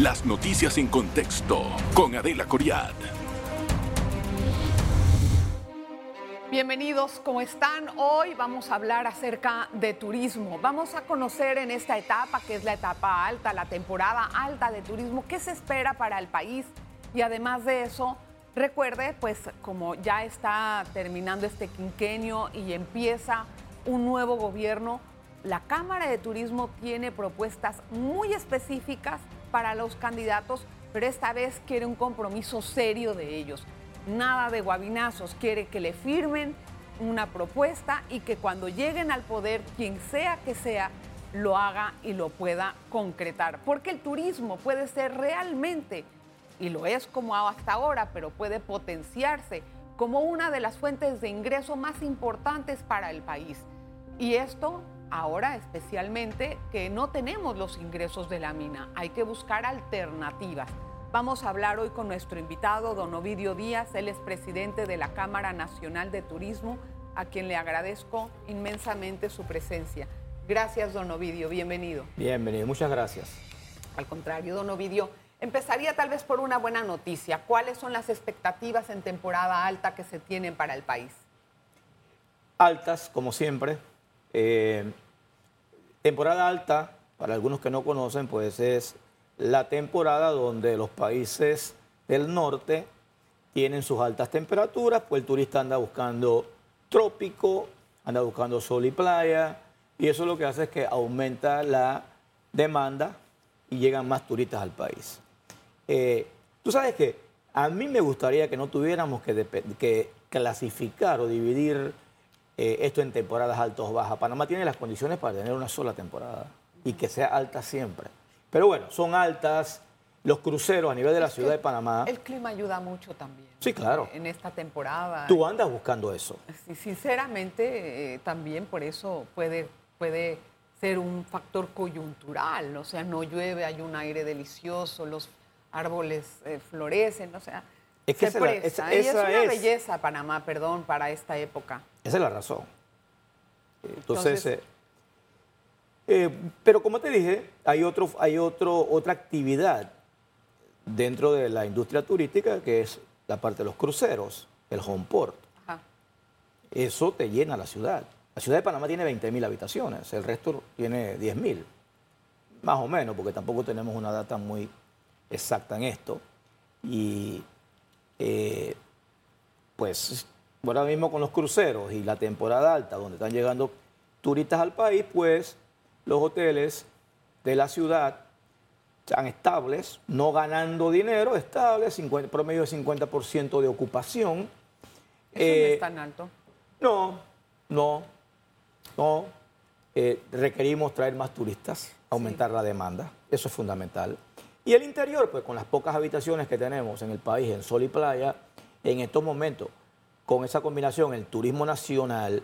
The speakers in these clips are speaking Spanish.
Las noticias en contexto con Adela Coriad. Bienvenidos, ¿cómo están? Hoy vamos a hablar acerca de turismo. Vamos a conocer en esta etapa, que es la etapa alta, la temporada alta de turismo, qué se espera para el país. Y además de eso, recuerde, pues como ya está terminando este quinquenio y empieza un nuevo gobierno, la Cámara de Turismo tiene propuestas muy específicas para los candidatos, pero esta vez quiere un compromiso serio de ellos nada de guabinazos, quiere que le firmen una propuesta y que cuando lleguen al poder, quien sea que sea, lo haga y lo pueda concretar. Porque el turismo puede ser realmente, y lo es como hasta ahora, pero puede potenciarse como una de las fuentes de ingreso más importantes para el país. Y esto ahora especialmente que no tenemos los ingresos de la mina, hay que buscar alternativas. Vamos a hablar hoy con nuestro invitado, don Ovidio Díaz. Él es presidente de la Cámara Nacional de Turismo, a quien le agradezco inmensamente su presencia. Gracias, don Ovidio. Bienvenido. Bienvenido. Muchas gracias. Al contrario, don Ovidio. Empezaría tal vez por una buena noticia. ¿Cuáles son las expectativas en temporada alta que se tienen para el país? Altas, como siempre. Eh, temporada alta, para algunos que no conocen, pues es la temporada donde los países del norte tienen sus altas temperaturas, pues el turista anda buscando trópico, anda buscando sol y playa, y eso lo que hace es que aumenta la demanda y llegan más turistas al país. Eh, tú sabes que a mí me gustaría que no tuviéramos que, clasificar o dividir eh, esto en temporadas altas o bajas. Panamá tiene las condiciones para tener una sola temporada y que sea alta siempre. Pero bueno, son altas. Los cruceros a nivel de la ciudad de Panamá. El clima ayuda mucho también. Sí, claro. En esta temporada. Tú andas buscando eso. sinceramente, eh, también por eso puede, puede ser un factor coyuntural. O sea, no llueve, hay un aire delicioso, los árboles eh, florecen, o sea. Es que se presta. es una belleza Panamá, perdón, para esta época. Esa es la razón. Entonces, Entonces eh, eh, pero como te dije, hay, otro, hay otro, otra actividad dentro de la industria turística que es la parte de los cruceros, el home port. Eso te llena la ciudad. La ciudad de Panamá tiene 20.000 habitaciones, el resto tiene 10.000, más o menos, porque tampoco tenemos una data muy exacta en esto. Y eh, pues ahora mismo con los cruceros y la temporada alta, donde están llegando turistas al país, pues los hoteles de la ciudad están estables, no ganando dinero, estables, promedio de 50% de ocupación. ¿Eso no es eh, tan alto? No, no, no. Eh, requerimos traer más turistas, aumentar la demanda, eso es fundamental. Y el interior, pues con las pocas habitaciones que tenemos en el país, en sol y playa, en estos momentos, con esa combinación, el turismo nacional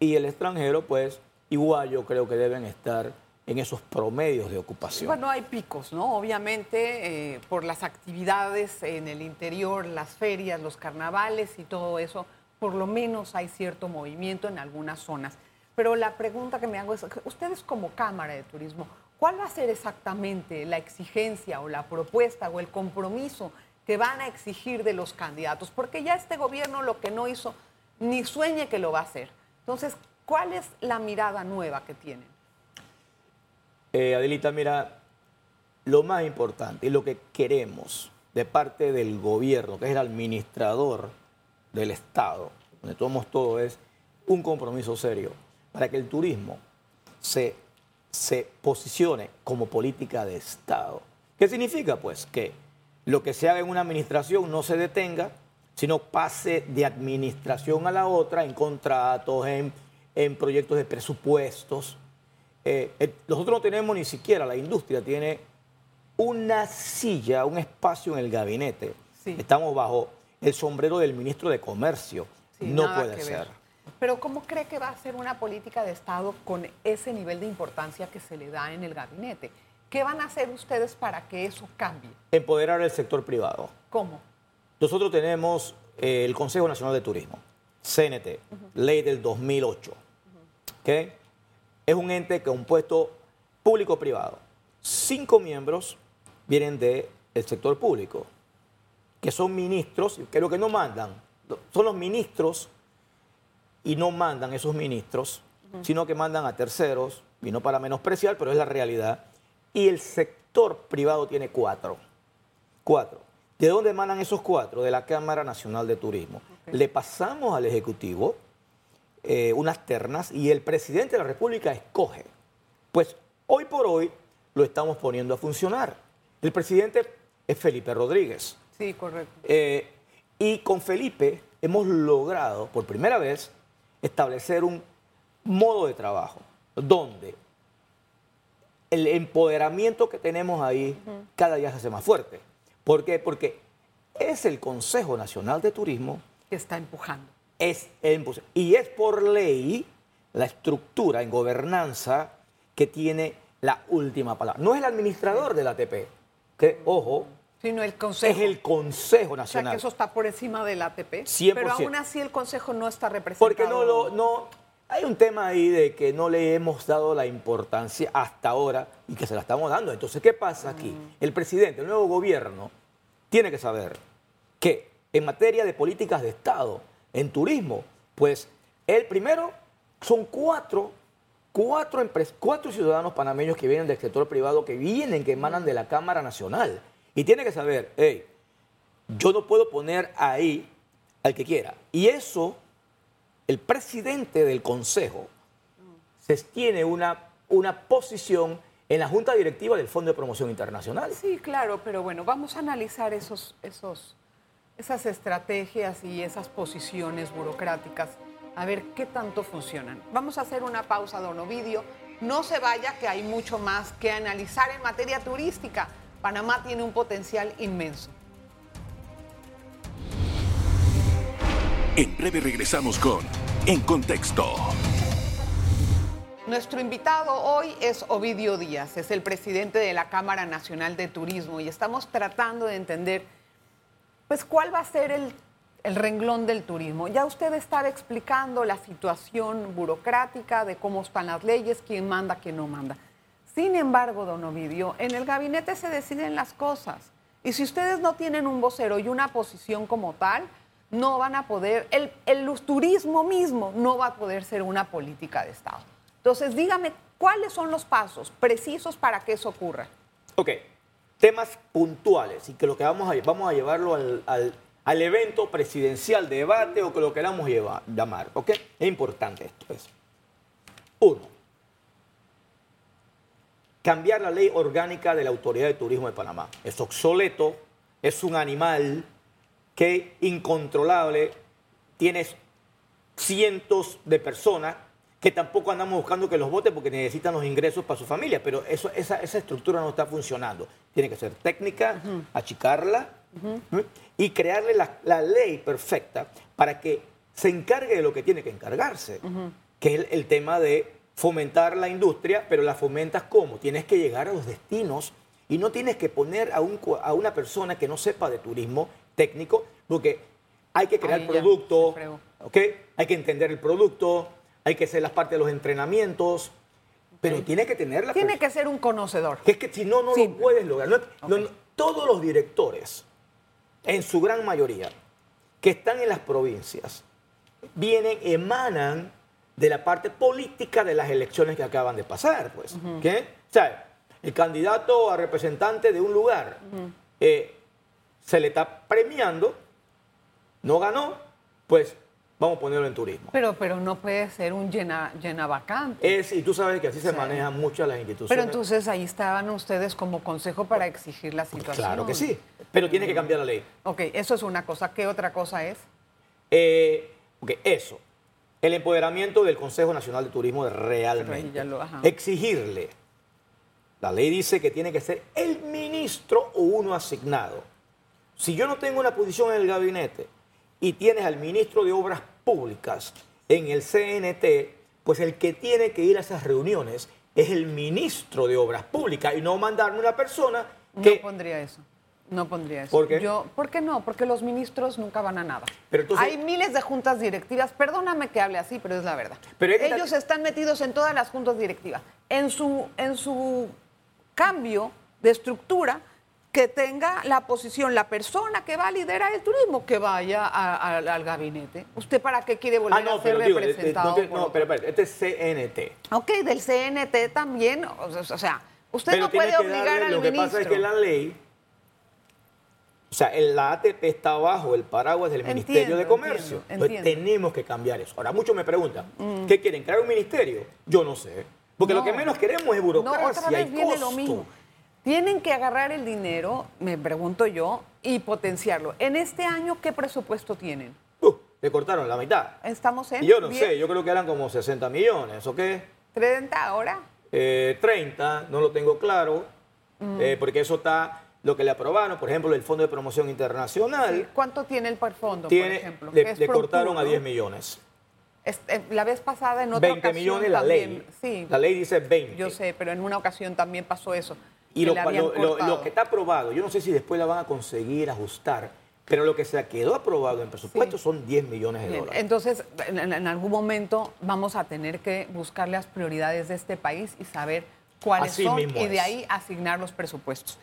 y el extranjero, pues igual yo creo que deben estar en esos promedios de ocupación. Bueno, hay picos, ¿no? Obviamente, eh, por las actividades en el interior, las ferias, los carnavales y todo eso, por lo menos hay cierto movimiento en algunas zonas. Pero la pregunta que me hago es, ustedes como Cámara de Turismo, ¿cuál va a ser exactamente la exigencia o la propuesta o el compromiso que van a exigir de los candidatos? Porque ya este gobierno lo que no hizo, ni sueñe que lo va a hacer. Entonces, ¿Cuál es la mirada nueva que tienen? Eh, Adelita, mira, lo más importante y lo que queremos de parte del gobierno, que es el administrador del Estado, donde tomamos todo, es un compromiso serio para que el turismo se, se posicione como política de Estado. ¿Qué significa? Pues que lo que se haga en una administración no se detenga, sino pase de administración a la otra en contratos, en en proyectos de presupuestos. Eh, eh, nosotros no tenemos ni siquiera, la industria tiene una silla, un espacio en el gabinete. Estamos bajo el sombrero del ministro de Comercio. no puede ser. Pero ¿cómo cree que va a ser una política de Estado con ese nivel de importancia que se le da en el gabinete? ¿Qué van a hacer ustedes para que eso cambie? Empoderar el sector privado. ¿Cómo? Nosotros tenemos eh, el Consejo Nacional de Turismo, CNT, ley del 2008 que es un ente que es un puesto público-privado. Cinco miembros vienen del sector público, que son ministros, que lo que no mandan, son los ministros y no mandan esos ministros, sino que mandan a terceros, y no para menospreciar, pero es la realidad. Y el sector privado tiene cuatro. Cuatro. ¿De dónde emanan esos cuatro? De la Cámara Nacional de Turismo. Le pasamos al Ejecutivo eh, unas ternas y el presidente de la República escoge. Pues hoy por hoy lo estamos poniendo a funcionar. El presidente es Felipe Rodríguez. Sí, correcto. Eh, y con Felipe hemos logrado por primera vez establecer un modo de trabajo donde el empoderamiento que tenemos ahí cada día se hace más fuerte. ¿Por qué? Porque es el Consejo Nacional de Turismo que está empujando. Es y es por ley la estructura en gobernanza que tiene la última palabra. No es el administrador de la ATP, que, ojo, Sino el Consejo. Es el Consejo Nacional. O sea, que eso está por encima del ATP. 100%. Pero aún así el Consejo no está representado. Porque no lo, no, hay un tema ahí de que no le hemos dado la importancia hasta ahora y que se la estamos dando. Entonces, ¿qué pasa aquí? Mm. El presidente, el nuevo gobierno, tiene que saber que en materia de políticas de Estado, en turismo, pues el primero son cuatro, cuatro, cuatro ciudadanos panameños que vienen del sector privado, que vienen, que emanan de la Cámara Nacional. Y tiene que saber, hey, yo no puedo poner ahí al que quiera. Y eso, el presidente del Consejo tiene una, una posición en la Junta Directiva del Fondo de Promoción Internacional. Sí, claro, pero bueno, vamos a analizar esos, esos, esas estrategias y esas posiciones burocráticas, a ver qué tanto funcionan. Vamos a hacer una pausa, don Ovidio. No se vaya, que hay mucho más que analizar en materia turística. Panamá tiene un potencial inmenso. En breve regresamos con En Contexto. Nuestro invitado hoy es Ovidio Díaz, es el presidente de la Cámara Nacional de Turismo y estamos tratando de entender pues cuál va a ser el, el renglón del turismo. Ya usted estaba explicando la situación burocrática de cómo están las leyes, quién manda, quién no manda. Sin embargo, don Ovidio, en el gabinete se deciden las cosas. Y si ustedes no tienen un vocero y una posición como tal, no van a poder, el, el turismo mismo no va a poder ser una política de Estado. Entonces, dígame, ¿cuáles son los pasos precisos para que eso ocurra? Ok, temas puntuales y que lo que vamos a, vamos a llevarlo al, al, evento presidencial, debate o que lo queramos llamar, ¿ok? Es importante esto. Es. Uno, cambiar la ley orgánica de la Autoridad de Turismo de Panamá. Es obsoleto, es un animal que incontrolable, tienes cientos de personas que tampoco andamos buscando que los voten porque necesitan los ingresos para su familia, pero eso, esa, esa estructura no está funcionando. Tiene que ser técnica, achicarla y crearle la, la, ley perfecta para que se encargue de lo que tiene que encargarse, que es el, el tema de fomentar la industria, pero la fomentas cómo? Tienes que llegar a los destinos y no tienes que poner a, un, a una persona que no sepa de turismo técnico, porque hay que crear Ahí producto. Hay que entender el producto, hay que hacer las partes de los entrenamientos, pero tiene que tener la Tiene que ser un conocedor. que es que si no, no lo puedes lograr. No- no- no- todos los directores, en su gran mayoría, que están en las provincias, vienen, emanan de la parte política de las elecciones que acaban de pasar, pues. ¿Qué? O sea, el candidato a representante de un lugar eh, se le está premiando, no ganó, pues vamos a ponerlo en turismo. Pero, pero no puede ser un llena, llena vacante. Es, y tú sabes que así se Sí. manejan muchas las instituciones. Pero entonces ahí estaban ustedes como consejo para exigir la situación. Claro que sí, pero tiene que cambiar la ley. Ok, eso es una cosa. ¿Qué otra cosa es? Eh, ok, eso. El empoderamiento del Consejo Nacional de Turismo de realmente. Exigirle. La ley dice que tiene que ser el ministro o uno asignado. Si yo no tengo una posición en el gabinete y tienes al ministro de Obras Públicas en el CNT, pues el que tiene que ir a esas reuniones es el ministro de Obras Públicas y no mandarme una persona que... No pondría eso. No pondría eso. ¿Por qué? Yo, ¿Por qué no? Porque los ministros nunca van a nada. Pero entonces- Hay miles de juntas directivas. Perdóname que hable así, pero es la verdad. Pero es que Ellos están metidos en todas las juntas directivas. En su, en su cambio de estructura, que tenga la posición, la persona que va a liderar el turismo, que vaya al gabinete. ¿Usted para qué quiere volver ah, a ser representado? no, pero, pero, este es CNT. Ok, del CNT también, o sea, usted no puede obligar al ministro. Lo que pasa es que la ley, o sea, la ATP está bajo el paraguas del Ministerio de Comercio. Entonces tenemos que cambiar eso. Ahora, muchos me preguntan, mm. ¿qué quieren? ¿Crear un ministerio? Yo no sé. Porque lo que menos queremos es burocracia no, y costo. Lo mismo. Tienen que agarrar el dinero, me pregunto yo, y potenciarlo. En este año, ¿qué presupuesto tienen? Uh, le cortaron la mitad. Estamos en. yo no sé, yo creo que eran como 60 millones, ¿o qué? ¿30 ahora? Eh, 30, no lo tengo claro, mm. eh, porque eso está lo que le aprobaron, por ejemplo, el Fondo de Promoción Internacional. ¿Cuánto tiene el fondo, tiene, por ejemplo? Le, cortaron a 10 millones. Eh, la vez pasada en otra 20 millones la ley. Sí. La ley dice 20. Yo sé, pero en una ocasión también pasó eso. Y lo, que está aprobado, yo no sé si después la van a conseguir ajustar, pero lo que se quedó aprobado en presupuesto son 10 millones de dólares. Entonces, en, algún momento vamos a tener que buscar las prioridades de este país y saber cuáles son y de ahí asignar los presupuestos.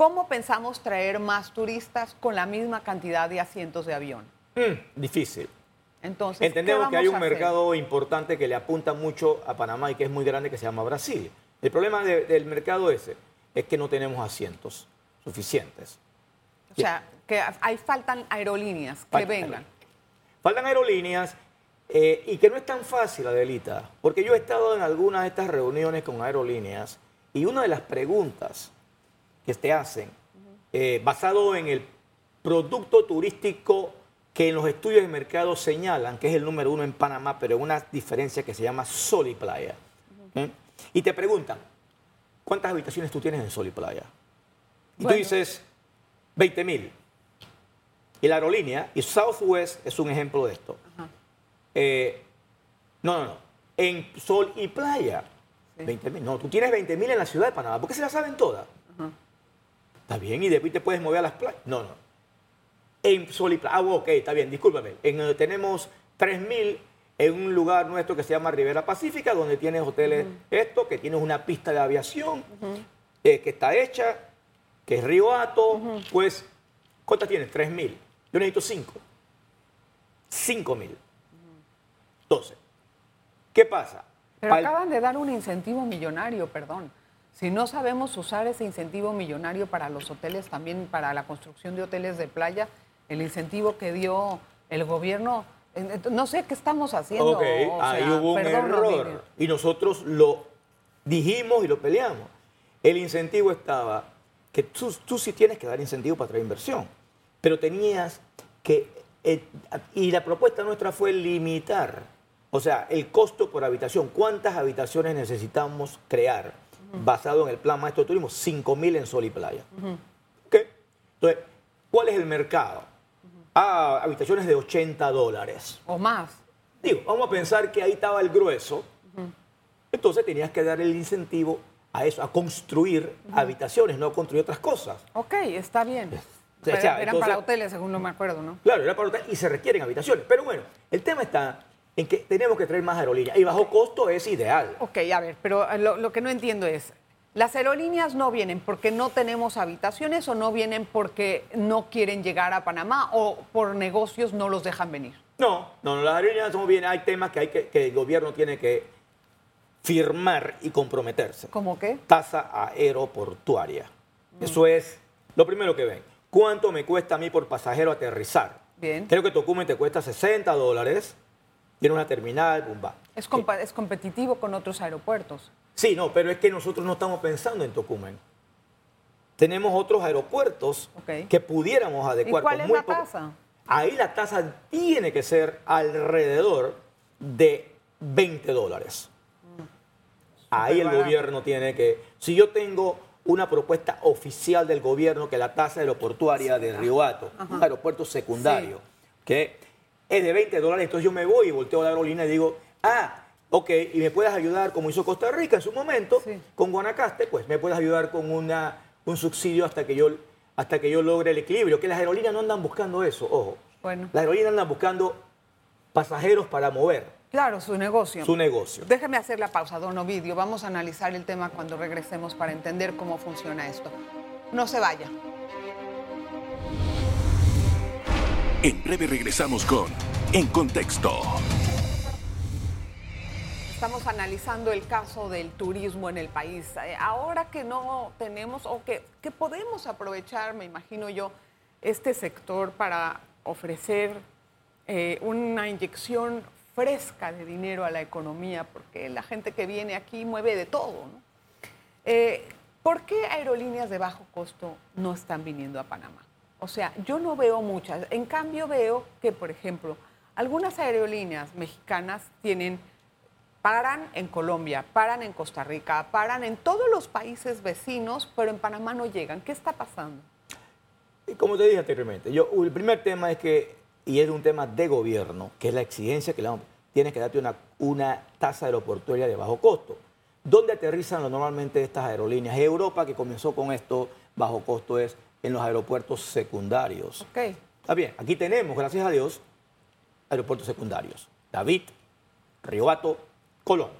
¿Cómo pensamos traer más turistas con la misma cantidad de asientos de avión? Mm, difícil. Entonces, Entendemos que hay un mercado importante que le apunta mucho a Panamá y que es muy grande que se llama Brasil. El problema del mercado ese es que no tenemos asientos suficientes. O sea, que ahí faltan aerolíneas que vengan. Faltan aerolíneas eh, y que no es tan fácil, Adelita, porque yo he estado en algunas de estas reuniones con aerolíneas y una de las preguntas que te hacen, eh, basado en el producto turístico que en los estudios de mercado señalan que es el número uno en Panamá, pero en una diferencia que se llama sol y playa. ¿eh? Y te preguntan, ¿cuántas habitaciones tú tienes en Sol y Playa? Y tú dices, 20 mil. Y la aerolínea, y Southwest es un ejemplo de esto. Eh, no, no, no. En Sol y Playa, 20 mil. No, tú tienes 20 mil en la ciudad de Panamá. ¿Por qué se la saben todas? Está bien, y después te puedes mover a las playas. No, no. En Sol y Playa. Ah, ok, está bien, discúlpame. En, tenemos 3 mil en un lugar nuestro que se llama Rivera Pacífica, donde tienes hoteles, esto, que tienes una pista de aviación eh, que está hecha, que es Río Ato, pues, ¿cuántas tienes? 3.000. Yo necesito 5. 5.000. Entonces, ¿qué pasa? Pero acaban de dar un incentivo millonario, perdón. Si no sabemos usar ese incentivo millonario para los hoteles, también para la construcción de hoteles de playa, el incentivo que dio el gobierno no sé qué estamos haciendo. Ok, ahí hubo un error. Y nosotros lo dijimos y lo peleamos. El incentivo estaba que tú, tú sí tienes que dar incentivo para traer inversión, pero tenías que, eh, y la propuesta nuestra fue limitar, o sea, el costo por habitación. ¿Cuántas habitaciones necesitamos crear basado en el plan maestro de turismo? 5 mil en sol y playa. Entonces, ¿cuál es el mercado? a habitaciones de 80 dólares. O más. Digo, vamos a pensar que ahí estaba el grueso. Entonces tenías que dar el incentivo a eso, a construir habitaciones, no a construir otras cosas. Ok, está bien. eran para hoteles, según no me acuerdo, ¿no? Claro, era para hoteles y se requieren habitaciones. Pero bueno, el tema está en que tenemos que traer más aerolíneas y bajo costo es ideal. Ok, a ver, pero lo que no entiendo es, las aerolíneas no vienen porque no tenemos habitaciones o no vienen porque no quieren llegar a Panamá o por negocios no los dejan venir. No, no, las aerolíneas no vienen. Hay temas que, hay que, el gobierno tiene que firmar y comprometerse. ¿Cómo qué? Tasa aeroportuaria. Mm. Eso es lo primero que ven. ¿Cuánto me cuesta a mí por pasajero aterrizar? Bien. Creo que Tocumen te cuesta 60 dólares. Tiene una terminal, bomba. Es, es competitivo con otros aeropuertos. Sí, no, pero es que nosotros no estamos pensando en Tocumen. Tenemos otros aeropuertos que pudiéramos adecuar. ¿Y cuál es la tasa? Ahí la tasa tiene que ser alrededor de 20 dólares. Mm. Ahí el gobierno tiene que... Si yo tengo una propuesta oficial del gobierno que la tasa aeroportuaria de Río Hato, un aeropuerto secundario, que es de 20 dólares, entonces yo me voy y volteo a la aerolínea y digo, ah, ok, y me puedes ayudar como hizo Costa Rica en su momento, con Guanacaste, pues me puedes ayudar con una, un subsidio hasta que, yo, hasta que yo logre el equilibrio. Que las aerolíneas no andan buscando eso, ojo. Bueno. Las aerolíneas andan buscando pasajeros para mover. Claro, su negocio. Su negocio. Déjeme hacer la pausa, don Ovidio. Vamos a analizar el tema cuando regresemos para entender cómo funciona esto. No se vaya. En breve regresamos con En Contexto. Estamos analizando el caso del turismo en el país. Eh, ahora que no tenemos o que, que podemos aprovechar, me imagino yo, este sector para ofrecer eh, una inyección fresca de dinero a la economía, porque la gente que viene aquí mueve de todo. Eh, ¿Por qué aerolíneas de bajo costo no están viniendo a Panamá? O sea, yo no veo muchas. En cambio, veo que, por ejemplo, algunas aerolíneas mexicanas tienen paran en Colombia, paran en Costa Rica, paran en todos los países vecinos, pero en Panamá no llegan. ¿Qué está pasando? Como te dije anteriormente, yo, el primer tema es que, y es un tema de gobierno, que es la exigencia que le damos, tienes que darte una, una tasa aeroportuaria de bajo costo. ¿Dónde aterrizan normalmente estas aerolíneas? Europa, que comenzó con esto, bajo costo, es en los aeropuertos secundarios. Ok. Está bien, aquí tenemos, gracias a Dios, aeropuertos secundarios. David, Río Hato, Colón.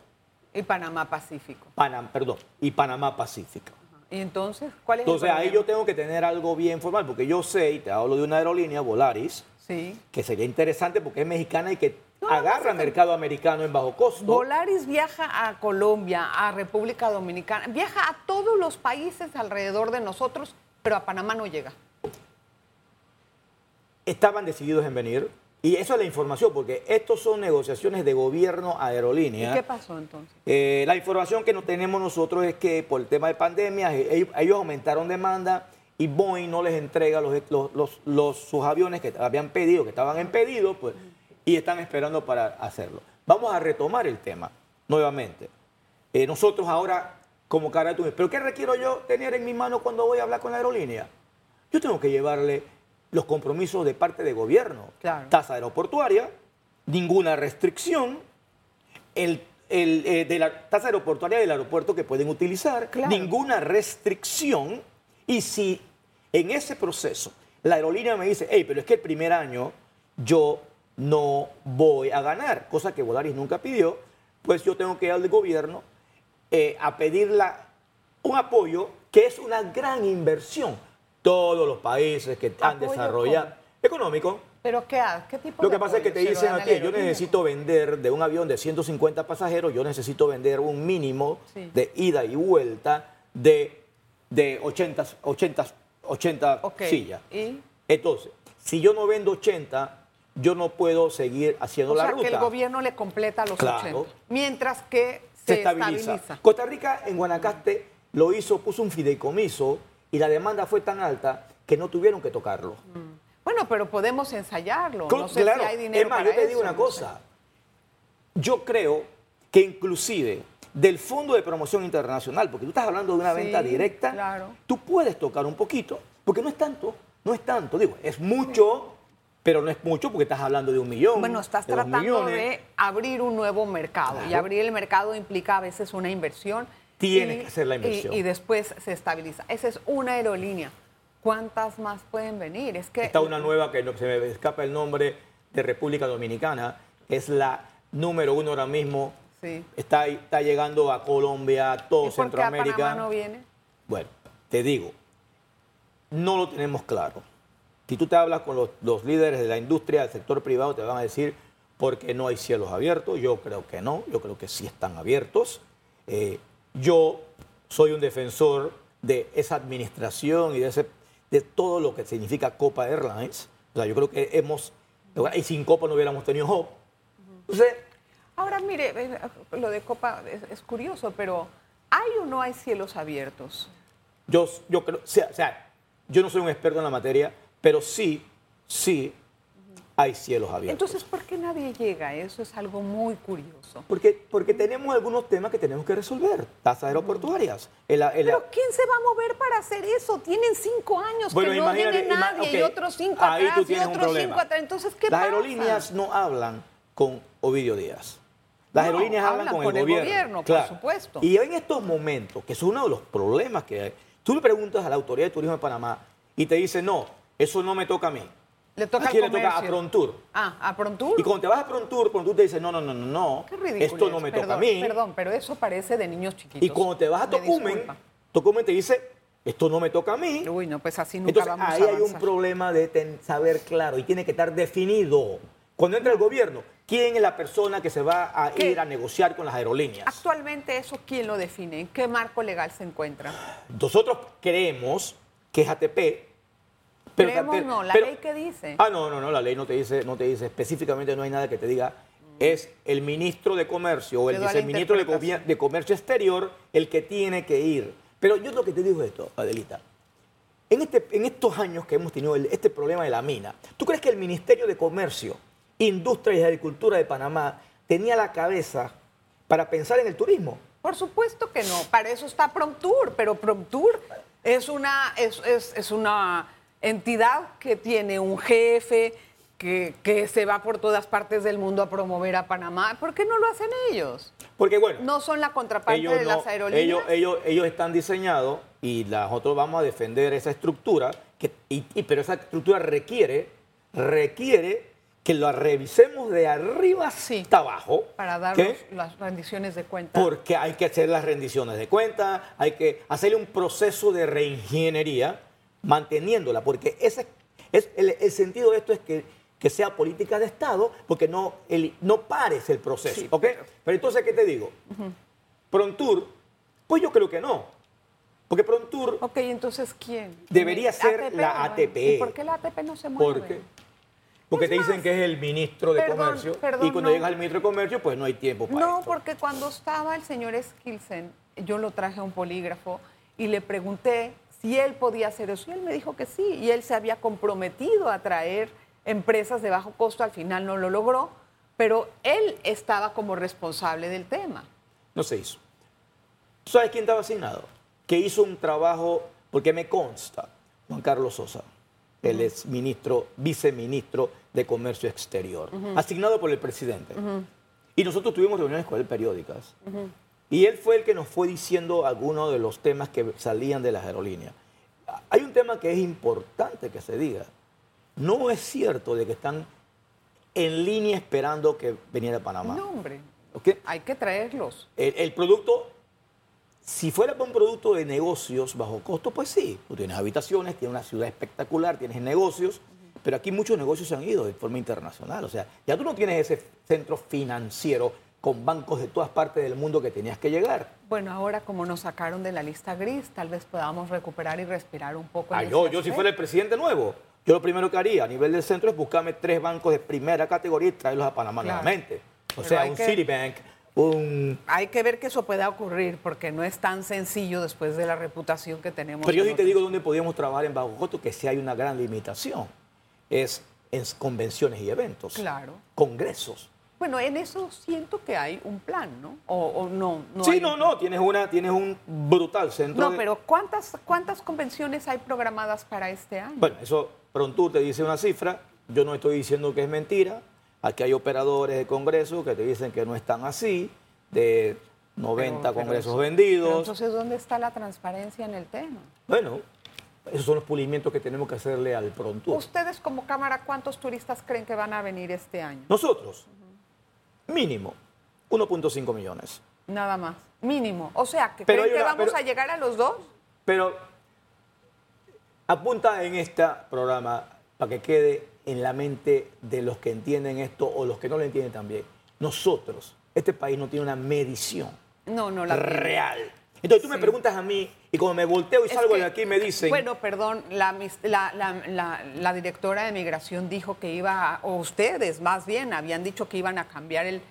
Y Panamá Pacífico. Panam, perdón, y Panamá Pacífico. ¿Y entonces cuál es Entonces el ahí problema? yo tengo que tener algo bien formal, porque yo sé, y te hablo de una aerolínea, Volaris, Sí. que sería interesante porque es mexicana y que No, agarra mercado americano en bajo costo. Volaris viaja a Colombia, a República Dominicana, viaja a todos los países alrededor de nosotros, pero a Panamá no llega. Estaban decididos en venir, y eso es la información, porque estos son negociaciones de gobierno ¿Y aerolínea. qué pasó entonces? Eh, la información que no tenemos nosotros es que por el tema de pandemia, eh, ellos, ellos aumentaron demanda y Boeing no les entrega los, los- los- los- sus aviones que habían pedido, que estaban en pedido, pues, y están esperando para hacerlo. Vamos a retomar el tema nuevamente. Eh, nosotros ahora, como cara de turismo, ¿pero qué requiero yo tener en mi mano cuando voy a hablar con la aerolínea? Yo tengo que llevarle los compromisos de parte de gobierno. Claro. Tasa aeroportuaria, ninguna restricción, el, el, eh, de la tasa aeroportuaria del aeropuerto que pueden utilizar, Claro. ninguna restricción. Y si en ese proceso la aerolínea me dice, hey, pero es que el primer año yo no voy a ganar, cosa que Volaris nunca pidió, pues yo tengo que ir al gobierno eh, a pedirle un apoyo que es una gran inversión. Todos los países que han ¿Apoyo desarrollado económico, ¿Pero qué, qué tipo lo de que pasa es que te dicen a ti, yo necesito vender de un avión de 150 pasajeros, yo necesito vender un mínimo Sí. de ida y vuelta de, de 80, 80, 80 Ok, sillas. ¿y? Entonces, si yo no vendo 80, yo no puedo seguir haciendo O la sea, ruta. que el gobierno le completa los Claro. 80, mientras que se se, estabiliza. estabiliza. Costa Rica en Guanacaste lo hizo, puso un fideicomiso y la demanda fue tan alta que no tuvieron que tocarlo. Bueno, pero podemos ensayarlo. Cl- No sé claro, si hay dinero es más, para yo te digo eso, una no cosa. Yo creo que inclusive del Fondo de Promoción Internacional, porque tú estás hablando de una Sí, venta directa, claro. tú puedes tocar un poquito, porque no es tanto, no es tanto. Digo, es mucho, pero no es mucho porque estás hablando de un millón. Bueno, estás de tratando de abrir un nuevo mercado y abrir el mercado implica a veces una inversión. Tienes y- que hacer la inversión. Y, y después se estabiliza. Esa es una aerolínea. ¿Cuántas más pueden venir? Es que Está una nueva que no- se me escapa el nombre de República Dominicana, es la número uno ahora mismo. Sí. Está, está llegando a Colombia, a ¿Y todo por qué a Centroamérica. Panamá no viene? Bueno, te digo, no lo tenemos claro. Si tú te hablas con los, los líderes de la industria, del sector privado, te van a decir porque no hay cielos abiertos. Yo creo que no, yo creo que sí están abiertos. Eh, yo soy un defensor de esa administración y de, ese, de todo lo que significa Copa Airlines. O sea, yo creo que hemos, y sin Copa no hubiéramos tenido Hope. Entonces, Ahora, mire, eh, lo de Copa es, es curioso, pero ¿hay o no hay cielos abiertos? Yo, yo creo, o sea, yo no soy un experto en la materia, pero sí, sí hay cielos abiertos. Entonces, ¿por qué nadie llega? Eso es algo muy curioso. porque, porque tenemos algunos temas que tenemos que resolver. Tasas aeroportuarias. el- el- Pero ¿quién se va a mover para hacer eso? Tienen cinco años Bueno, que no viene nadie y otros cinco ahí atrás tú y otros cinco atrás. Entonces, ¿qué Las pasa? aerolíneas no hablan con Ovidio Díaz. Las No, aerolíneas hablan, hablan con, con el gobierno. gobierno, por claro. supuesto. Y en estos momentos, que es uno de los problemas que hay, tú le preguntas a la Autoridad de Turismo de Panamá y te dice, no, eso no me toca a mí. Le toca ¿A al quién le toca? A. Prontour. Ah, a Prontour. Y cuando te vas a Prontour, Prontour te dice, no, no, no, no, no, Qué ridículo. esto no me toca a mí. Perdón, pero eso parece de niños chiquitos. Y cuando te vas a Me Tocumen. Tocumen te dice, esto no me toca a mí. Uy, no, pues así nunca Entonces, vamos ahí a hay un problema de ten- saber claro y tiene que estar definido. Cuando entra el gobierno, ¿quién es la persona que se va a ¿Qué? ir a negociar con las aerolíneas? Actualmente eso, ¿quién lo define? ¿En qué marco legal se encuentra? Nosotros creemos que ATP. Pero, Creemos no, ¿la pero- ley qué dice? Ah, no, no, no, la ley no te dice, no te dice específicamente, no hay nada que te diga. Es el ministro de Comercio o el viceministro de, Comercio Exterior el que tiene que ir. Pero yo lo que te digo es esto, Adelita. En, este, en estos años que hemos tenido el- este problema de la mina, ¿tú crees que el Ministerio de Comercio, Industria y Agricultura de Panamá tenía la cabeza para pensar en el turismo? Por supuesto que no, para eso está Promptur, pero Promptur es una, es, es- es una entidad que tiene un jefe, que, que se va por todas partes del mundo a promover a Panamá. ¿Por qué no lo hacen ellos? Porque bueno, ¿No son la contraparte de no- las aerolíneas? ellos, ellos, ellos están diseñados y nosotros vamos a defender esa estructura, que, y- y- pero esa estructura requiere, requiere que la revisemos de arriba Sí. hasta abajo. para dar las rendiciones de cuenta. Porque hay que hacer las rendiciones de cuenta, hay que hacerle un proceso de reingeniería manteniéndola, porque ese es el, el sentido de esto es que, que sea política de Estado, porque no, el, no pares el proceso. Sí, ¿ok? pero- Pero entonces, ¿qué te digo? Prontur, pues yo creo que no. Porque Prontur, Ok, entonces ¿quién? Debería ser ATP, la. ATP. ¿Y por qué la ATP no se mueve? ¿por qué? Porque Es te dicen más, que es el ministro de perdón, Comercio perdón, y cuando no. llegas al ministro de Comercio, pues no hay tiempo para No, esto. porque cuando estaba el señor Skilsen, yo lo traje a un polígrafo y le pregunté si él podía hacer eso. Y él me dijo que sí. Y él se había comprometido a traer empresas de bajo costo. Al final no lo logró, pero él estaba como responsable del tema. No se hizo. ¿Tú sabes quién estaba asignado? Que hizo un trabajo, porque me consta, Juan Carlos Sosa, el ex ministro, viceministro de Comercio Exterior, asignado por el presidente. Y nosotros tuvimos reuniones con él periódicas. Y él fue el que nos fue diciendo algunos de los temas que salían de las aerolíneas. Hay un tema que es importante que se diga. No es cierto de que están en línea esperando que viniera a Panamá. No, hombre, hay que traerlos. El, el producto, si fuera para un producto de negocios bajo costo, pues sí. Tú tienes habitaciones, tienes una ciudad espectacular, tienes negocios, pero aquí muchos negocios se han ido de forma internacional. O sea, ya tú no tienes ese centro financiero con bancos de todas partes del mundo que tenías que llegar. Bueno, ahora como nos sacaron de la lista gris, tal vez podamos recuperar y respirar un poco. en Ah, yo, yo si fuera el presidente nuevo, yo lo primero que haría a nivel del centro es buscarme tres bancos de primera categoría y traerlos a Panamá Claro. nuevamente. O Pero sea, un que- Citibank, un Hay que ver que eso pueda ocurrir porque no es tan sencillo después de la reputación que tenemos. Pero yo sí te digo dónde podíamos trabajar en bajo costo, que sí hay una gran limitación. Es en convenciones y eventos. Claro. Congresos. Bueno, en eso siento que hay un plan, ¿no? O, o no, no sí, hay no, un no, tienes, una, tienes un brutal centro. No, de- pero ¿cuántas, ¿cuántas convenciones hay programadas para este año? Bueno, eso pronto te dice una cifra. Yo no estoy diciendo que es mentira. Aquí hay operadores de congresos que te dicen que no están así, de 90 Pero- pero congresos eso- vendidos. pero entonces, ¿dónde está la transparencia en el tema? Bueno, esos son los pulimientos que tenemos que hacerle al Prontour. Ustedes como Cámara, ¿cuántos turistas creen que van a venir este año? Nosotros, mínimo, 1.5 millones. Nada más. Mínimo. O sea, ¿que Pero ¿creen que vamos pero- a llegar a los dos? Pero apunta en este programa para que quede en la mente de los que entienden esto o los que no lo entienden también. Nosotros, este país no tiene una medición No, no la real. Entonces tú me preguntas a mí y cuando me volteo y Es salgo que- de aquí me dicen... Bueno, perdón, la, la- la- directora de migración dijo que iba, a- o ustedes más bien, habían dicho que iban a cambiar el,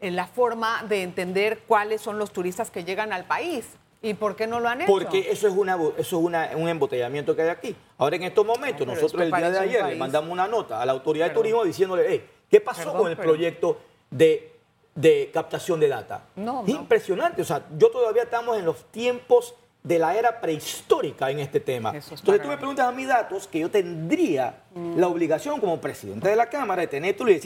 la forma de entender cuáles son los turistas que llegan al país. ¿Y por qué no lo han hecho? Porque eso es, una, eso es una- un embotellamiento que hay aquí. Ahora en estos momentos, No, nosotros el día de ayer le mandamos una nota a la autoridad Perdón. de turismo diciéndole, hey, ¿qué pasó Perdón, con el proyecto de, de captación de data? No, Es no. Impresionante. O sea, yo todavía estamos en los tiempos de la era prehistórica en este tema. Está Entonces tú me preguntas a mis datos que yo tendría la obligación como presidente de la Cámara de tener tú y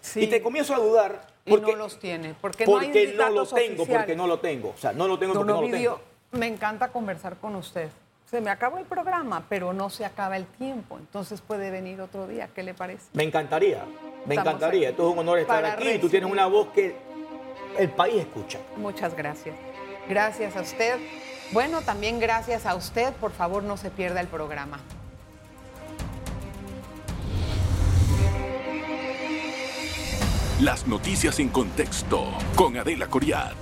Sí. y te comienzo a dudar Y porque, no los tiene. Porque, no, porque hay no, lo datos tengo, porque no lo tengo. O sea, no lo tengo Don porque no lo tengo. me encanta conversar con usted. Se me acabó el programa, pero no se acaba el tiempo. Entonces puede venir otro día. ¿Qué le parece? Me encantaría, me Estamos encantaría. aquí Esto es un honor estar para aquí. Tú tienes una voz que el país escucha. Muchas gracias. Gracias a usted. Bueno, también gracias a usted. Por favor, no se pierda el programa. Las noticias en contexto con Adela Coriad.